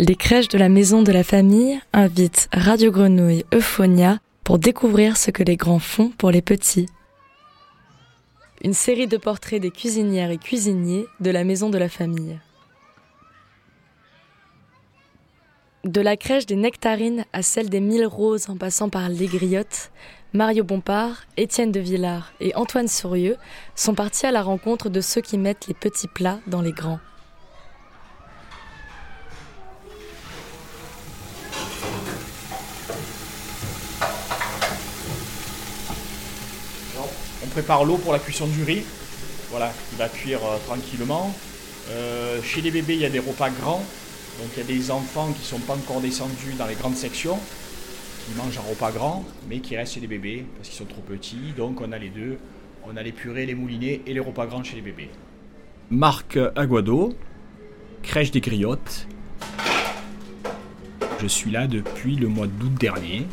les crèches de la maison de la famille invitent Radio Grenouille Euphonia pour découvrir ce que les grands font pour les petits. Une série de portraits des cuisinières et cuisiniers de la maison de la famille. De la crèche des Nectarines à celle des Mille Roses en passant par les Griottes, Mario Bompard, Étienne de Villard et Antoine Sourieux sont partis à la rencontre de ceux qui mettent les petits plats dans les grands. On prépare l'eau pour la cuisson du riz, voilà, qui va cuire euh, tranquillement. Euh, chez les bébés, il y a des repas grands, donc il y a des enfants qui ne sont pas encore descendus dans les grandes sections, qui mangent un repas grand, mais qui restent chez les bébés parce qu'ils sont trop petits. Donc on a les deux. On a les purées, les moulinets et les repas grands chez les bébés. Marc Aguado, crèche des griottes. Je suis là depuis le mois d'août dernier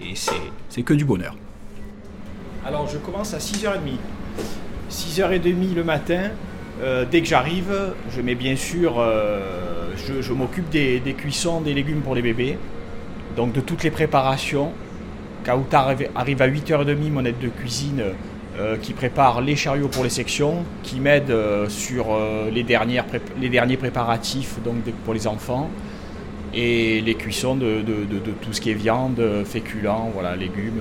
et c'est que du bonheur. Alors je commence à 6h30. 6h30 le matin, euh, dès que j'arrive, je mets bien sûr, euh, je, m'occupe des, cuissons des légumes pour les bébés, donc de toutes les préparations. Kauta arrive, à 8h30, mon aide de cuisine, euh, qui prépare les chariots pour les sections, qui m'aide sur les derniers préparatifs donc pour les enfants, et les cuissons de, de tout ce qui est viande, féculents, voilà, légumes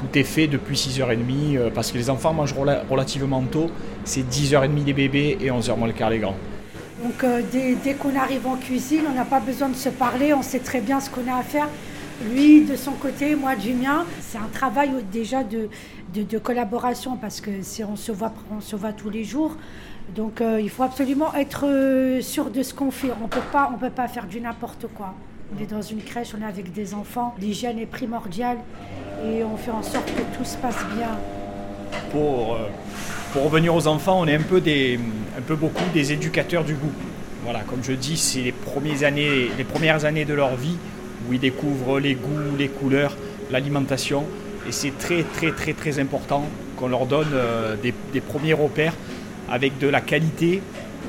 tout est fait depuis 6h30 euh, parce que les enfants mangent relativement tôt. C'est 10h30 les bébés et 11h moins le quart les grands. Donc euh, dès, qu'on arrive en cuisine, on n'a pas besoin de se parler, on sait très bien ce qu'on a à faire. Lui de son côté, moi du mien. C'est un travail déjà de, de, collaboration parce que si on se voit, on se voit tous les jours. Donc euh, il faut absolument être sûr de ce qu'on fait. On peut pas, on peut pas faire du n'importe quoi. On est dans une crèche, on est avec des enfants. L'hygiène est primordiale et on fait en sorte que tout se passe bien. Pour, euh, pour revenir aux enfants, on est un peu, des, un peu beaucoup des éducateurs du goût. Voilà, comme je dis, c'est les, premières années, de leur vie où ils découvrent les goûts, les couleurs, l'alimentation. Et c'est très très très très important qu'on leur donne euh, des, premiers repères avec de la qualité,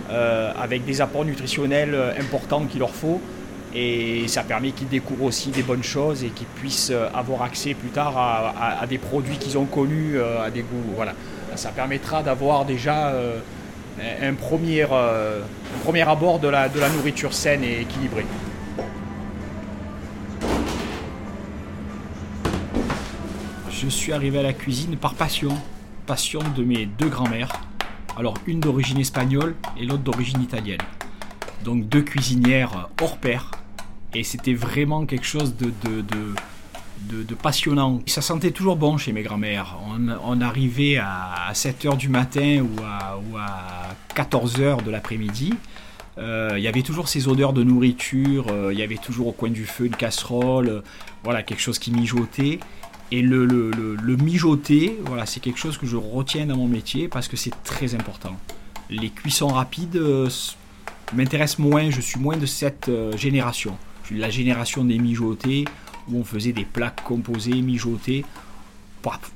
euh, avec des apports nutritionnels importants qu'il leur faut et ça permet qu'ils découvrent aussi des bonnes choses et qu'ils puissent euh, avoir accès plus tard à, des produits qu'ils ont connus, euh, à des goûts. Voilà. Ça permettra d'avoir déjà euh, un, premier, premier abord de la, de la nourriture saine et équilibrée. Je suis arrivé à la cuisine par passion, passion de mes deux grands-mères. Alors une d'origine espagnole et l'autre d'origine italienne. Donc deux cuisinières hors pair et c'était vraiment quelque chose de, passionnant. Ça sentait toujours bon chez mes grands-mères. On, arrivait à 7h du matin ou à, ou à 14h de l'après-midi. Euh, il y avait toujours ces odeurs de nourriture, euh, il y avait toujours au coin du feu une casserole, euh, voilà, quelque chose qui mijotait. Et le, mijoter, voilà, c'est quelque chose que je retiens dans mon métier parce que c'est très important. Les cuissons rapides m'intéressent moins, je suis moins de cette génération la génération des mijotés, où on faisait des plats composés, mijotés,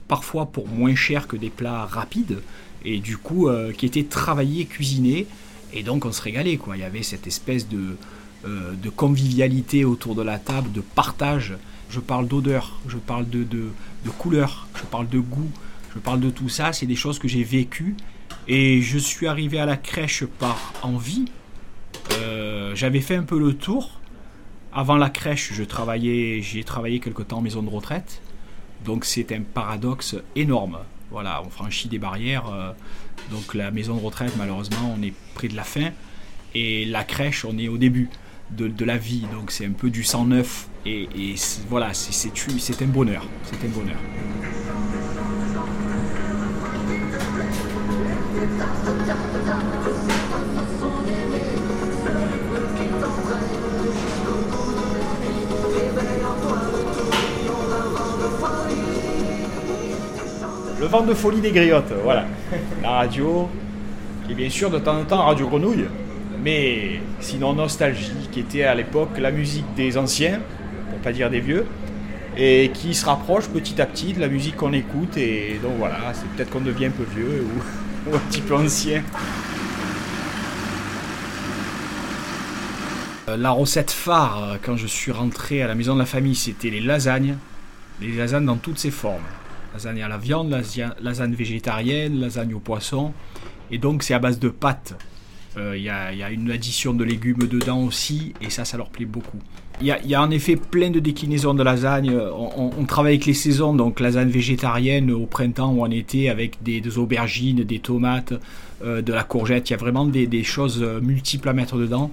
parfois pour moins cher que des plats rapides, et du coup euh, qui étaient travaillés, cuisinés, et donc on se régalait. Quoi. Il y avait cette espèce de, euh, de convivialité autour de la table, de partage. Je parle d'odeur, je parle de, de, couleur, je parle de goût, je parle de tout ça. C'est des choses que j'ai vécues. Et je suis arrivé à la crèche par envie. Euh, j'avais fait un peu le tour avant la crèche, je travaillais, j'ai travaillé quelque temps en maison de retraite. Donc c'est un paradoxe énorme. Voilà, on franchit des barrières. Euh, donc la maison de retraite, malheureusement, on est près de la fin. Et la crèche, on est au début de, la vie. Donc c'est un peu du sang neuf. Et, et voilà, c'est un bonheur. C'est un bonheur. Le vent de folie des griottes, voilà. La radio, qui bien sûr de temps en temps Radio Grenouille, mais sinon Nostalgie, qui était à l'époque la musique des anciens, pour pas dire des vieux, et qui se rapproche petit à petit de la musique qu'on écoute, et donc voilà, c'est peut-être qu'on devient un peu vieux ou, un petit peu ancien. Euh, la recette phare, euh, quand je suis rentré à la maison de la famille, c'était les lasagnes. Les lasagnes dans toutes ses formes. Lasagne à la viande, lasagne végétarienne, lasagne au poisson. Et donc c'est à base de pâtes. Il y, a une addition de légumes dedans aussi, et ça, ça leur plaît beaucoup. Il y, a, en effet plein de déclinaisons de lasagne. On, travaille avec les saisons, donc lasagne végétarienne au printemps ou en été avec des, aubergines, des tomates, euh, de la courgette. Il y a vraiment des, choses euh, multiples à mettre dedans.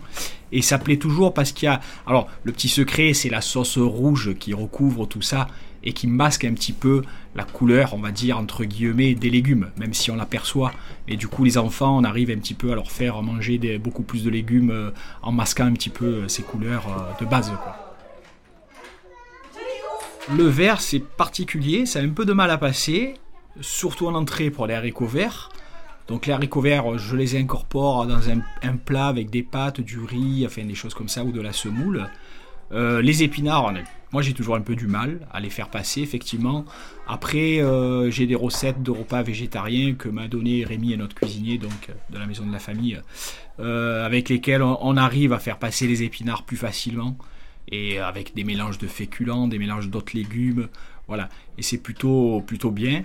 Et ça plaît toujours parce qu'il y a... Alors, le petit secret, c'est la sauce rouge qui recouvre tout ça et qui masque un petit peu la couleur, on va dire, entre guillemets, des légumes, même si on l'aperçoit. Et du coup, les enfants, on arrive un petit peu à leur faire manger beaucoup plus de légumes euh, en masquant un petit peu euh, ces couleurs euh, de base. Le vert, c'est particulier, ça a un peu de mal à passer, surtout en entrée pour les haricots verts. Donc les haricots verts, je les incorpore dans un, plat avec des pâtes, du riz, enfin des choses comme ça, ou de la semoule. Les épinards, moi j'ai toujours un peu du mal à les faire passer, effectivement. Après, euh, j'ai des recettes de repas végétariens que m'a donné Rémi et notre cuisinier, donc de la maison de la famille, euh, avec lesquels on, arrive à faire passer les épinards plus facilement et avec des mélanges de féculents, des mélanges d'autres légumes, voilà. Et c'est plutôt plutôt bien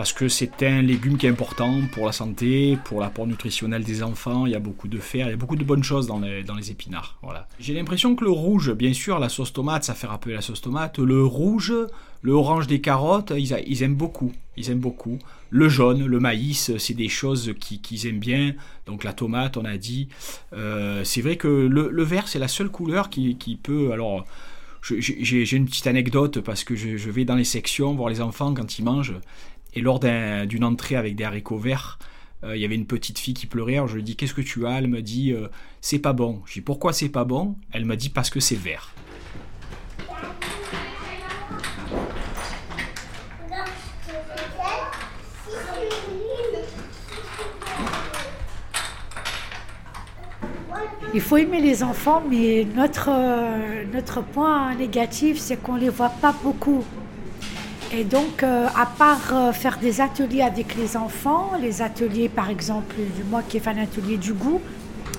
parce que c'est un légume qui est important pour la santé, pour l'apport nutritionnel des enfants. Il y a beaucoup de fer, il y a beaucoup de bonnes choses dans les, épinards. Voilà. J'ai l'impression que le rouge, bien sûr, la sauce tomate, ça fait rappeler la sauce tomate. Le rouge, le orange des carottes, ils, aiment beaucoup. Ils aiment beaucoup. Le jaune, le maïs, c'est des choses qu'ils aiment bien. Donc la tomate, on a dit. Euh, c'est vrai que le, vert, c'est la seule couleur qui, peut. Alors, j'ai une petite anecdote parce que je, vais dans les sections voir les enfants quand ils mangent et lors d'une entrée avec des haricots verts, euh, il y avait une petite fille qui pleurait. Alors je lui dis Qu'est-ce que tu as? Elle me dit euh, C'est pas bon. Je dis Pourquoi c'est pas bon? Elle m'a dit Parce que c'est vert. Il faut aimer les enfants, mais notre, euh, notre point négatif, c'est qu'on ne les voit pas beaucoup. Et donc, euh, à part euh, faire des ateliers avec les enfants, les ateliers par exemple, moi qui ai fait un atelier du goût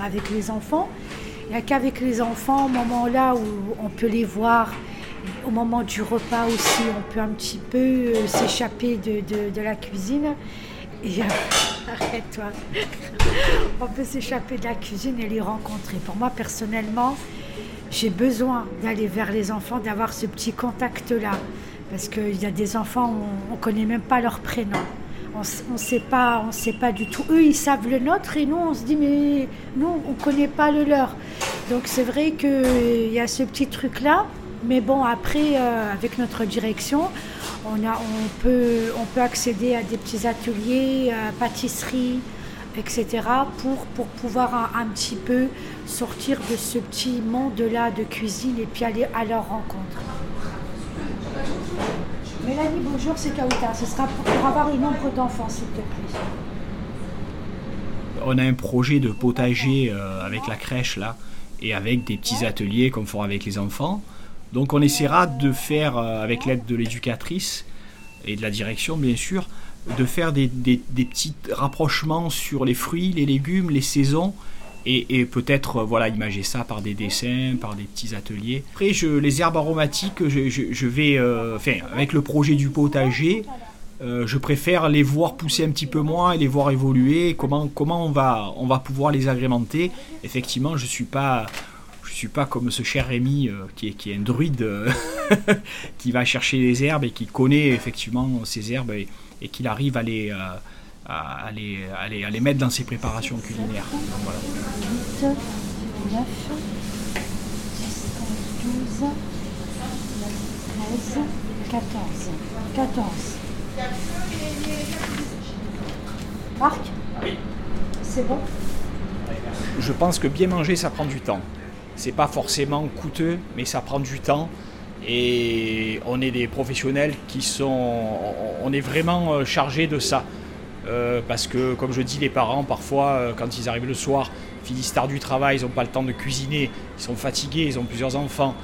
avec les enfants, il n'y a qu'avec les enfants, au moment là où on peut les voir, au moment du repas aussi, on peut un petit peu euh, s'échapper de, la cuisine. Et, arrête-toi. on peut s'échapper de la cuisine et les rencontrer. Pour moi, personnellement, j'ai besoin d'aller vers les enfants, d'avoir ce petit contact-là. Parce qu'il y a des enfants, on ne connaît même pas leur prénom. On ne sait pas, on sait pas du tout. Eux, ils savent le nôtre et nous, on se dit, mais nous, on ne connaît pas le leur. Donc c'est vrai qu'il y a ce petit truc-là. Mais bon, après, euh, avec notre direction, on, a, on, peut, on peut accéder à des petits ateliers, à pâtisserie, etc., pour, pour pouvoir un, un, petit peu sortir de ce petit monde-là de cuisine et puis aller à leur rencontre. Mélanie, bonjour, c'est Kauta. Ce sera pour, avoir le nombre d'enfants, s'il te plaît. On a un projet de potager euh, avec la crèche là et avec des petits ateliers comme fera avec les enfants. Donc on essaiera de faire, euh, avec l'aide de l'éducatrice et de la direction bien sûr, de faire des, petits rapprochements sur les fruits, les légumes, les saisons et, peut-être euh, voilà imager ça par des dessins, par des petits ateliers. Après, je, les herbes aromatiques, je, vais, euh, avec le projet du potager, euh, je préfère les voir pousser un petit peu moins et les voir évoluer. Comment, comment on, va, on va pouvoir les agrémenter? Effectivement, je suis pas, je suis pas comme ce cher Rémi qui, est, qui est un druide qui va chercher les herbes et qui connaît effectivement ces herbes et qu'il arrive à les à, les, à, les, mettre dans ses préparations culinaires. Donc, voilà. 8, 9, 10, 12, 13, 14. 14. Marc Oui. C'est bon Je pense que bien manger, ça prend du temps. C'est pas forcément coûteux, mais ça prend du temps. Et on est des professionnels qui sont. On est vraiment euh, chargés de ça. Euh, parce que, comme je dis, les parents, parfois, euh, quand ils arrivent le soir, finissent tard du travail, ils n'ont pas le temps de cuisiner, ils sont fatigués, ils ont plusieurs enfants.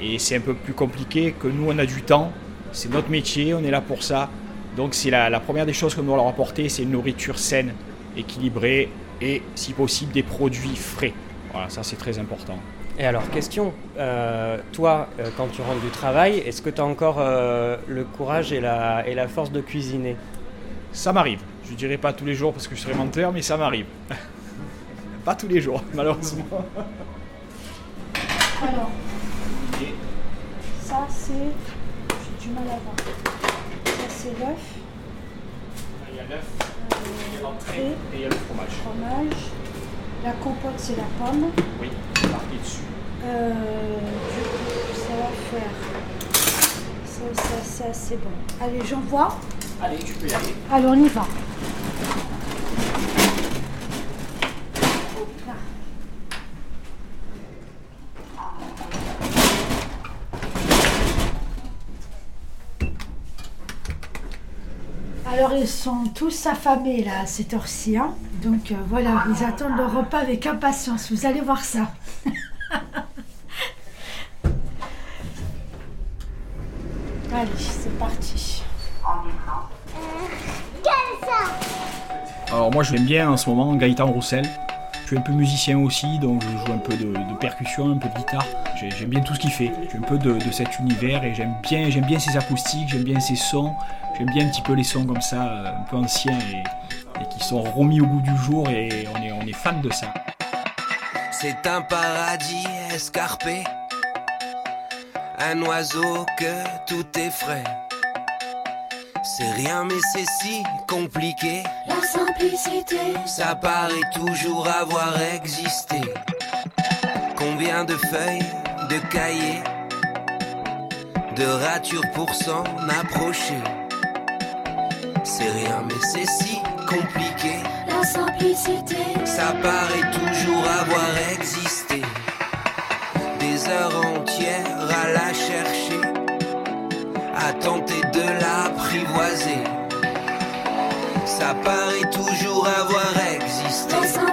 Et c'est un peu plus compliqué que nous, on a du temps. C'est notre métier, on est là pour ça. Donc, c'est la, première des choses qu'on doit leur apporter, c'est une nourriture saine, équilibrée et, si possible, des produits frais. Voilà, ça, c'est très important. Et alors, question, euh, toi, euh, quand tu rentres du travail, est-ce que tu as encore euh, le courage et la, et la force de cuisiner? Ça m'arrive. Je dirais pas tous les jours parce que je serais menteur, mais ça m'arrive. pas tous les jours, malheureusement. Alors, ça c'est. J'ai du mal à voir. Ça c'est l'œuf, Il y a l'œuf, euh, l'entrée l'entrée, et il y a le fromage. fromage. La compote c'est la pomme. Oui, marqué dessus. Euh, du coup, ça va faire. Ça, ça, ça c'est bon. Allez, j'envoie. Allez, tu peux y aller. Allez, on y va. Alors ils sont tous affamés là à cette heure-ci, hein. donc euh, voilà, ils attendent le repas avec impatience, vous allez voir ça. Allez, c'est parti. Alors moi j'aime bien en ce moment Gaëtan Roussel. Je suis un peu musicien aussi, donc je joue un peu de, percussion, un peu de guitare. J'ai- J'aime bien tout ce qu'il fait. Suis un peu de, cet univers et j'aime bien, bien ses acoustiques, j'aime bien ses sons. J'aime bien un petit peu les sons comme ça, euh, un peu anciens et, qui sont remis au goût du jour et on est, on est fan de ça. C'est un paradis escarpé, un oiseau que tout est frais. C'est rien mais c'est si compliqué, simplicité, ça paraît toujours avoir existé. Combien de feuilles, de cahiers, de ratures pour s'en approcher? C'est rien mais c'est si compliqué. la simplicité, Ça paraît toujours avoir existé. Des heures entières à la chercher, à tenter Ça paraît toujours avoir existé.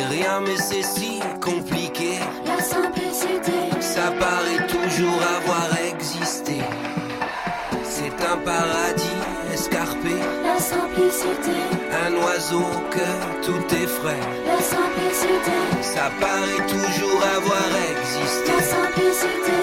C'est rien mais c'est si compliqué. la simplicité, Ça paraît toujours avoir existé. C'est un paradis escarpé, la simplicité, un oiseau que tout est frais. la simplicité, Ça paraît toujours avoir existé. la simplicité.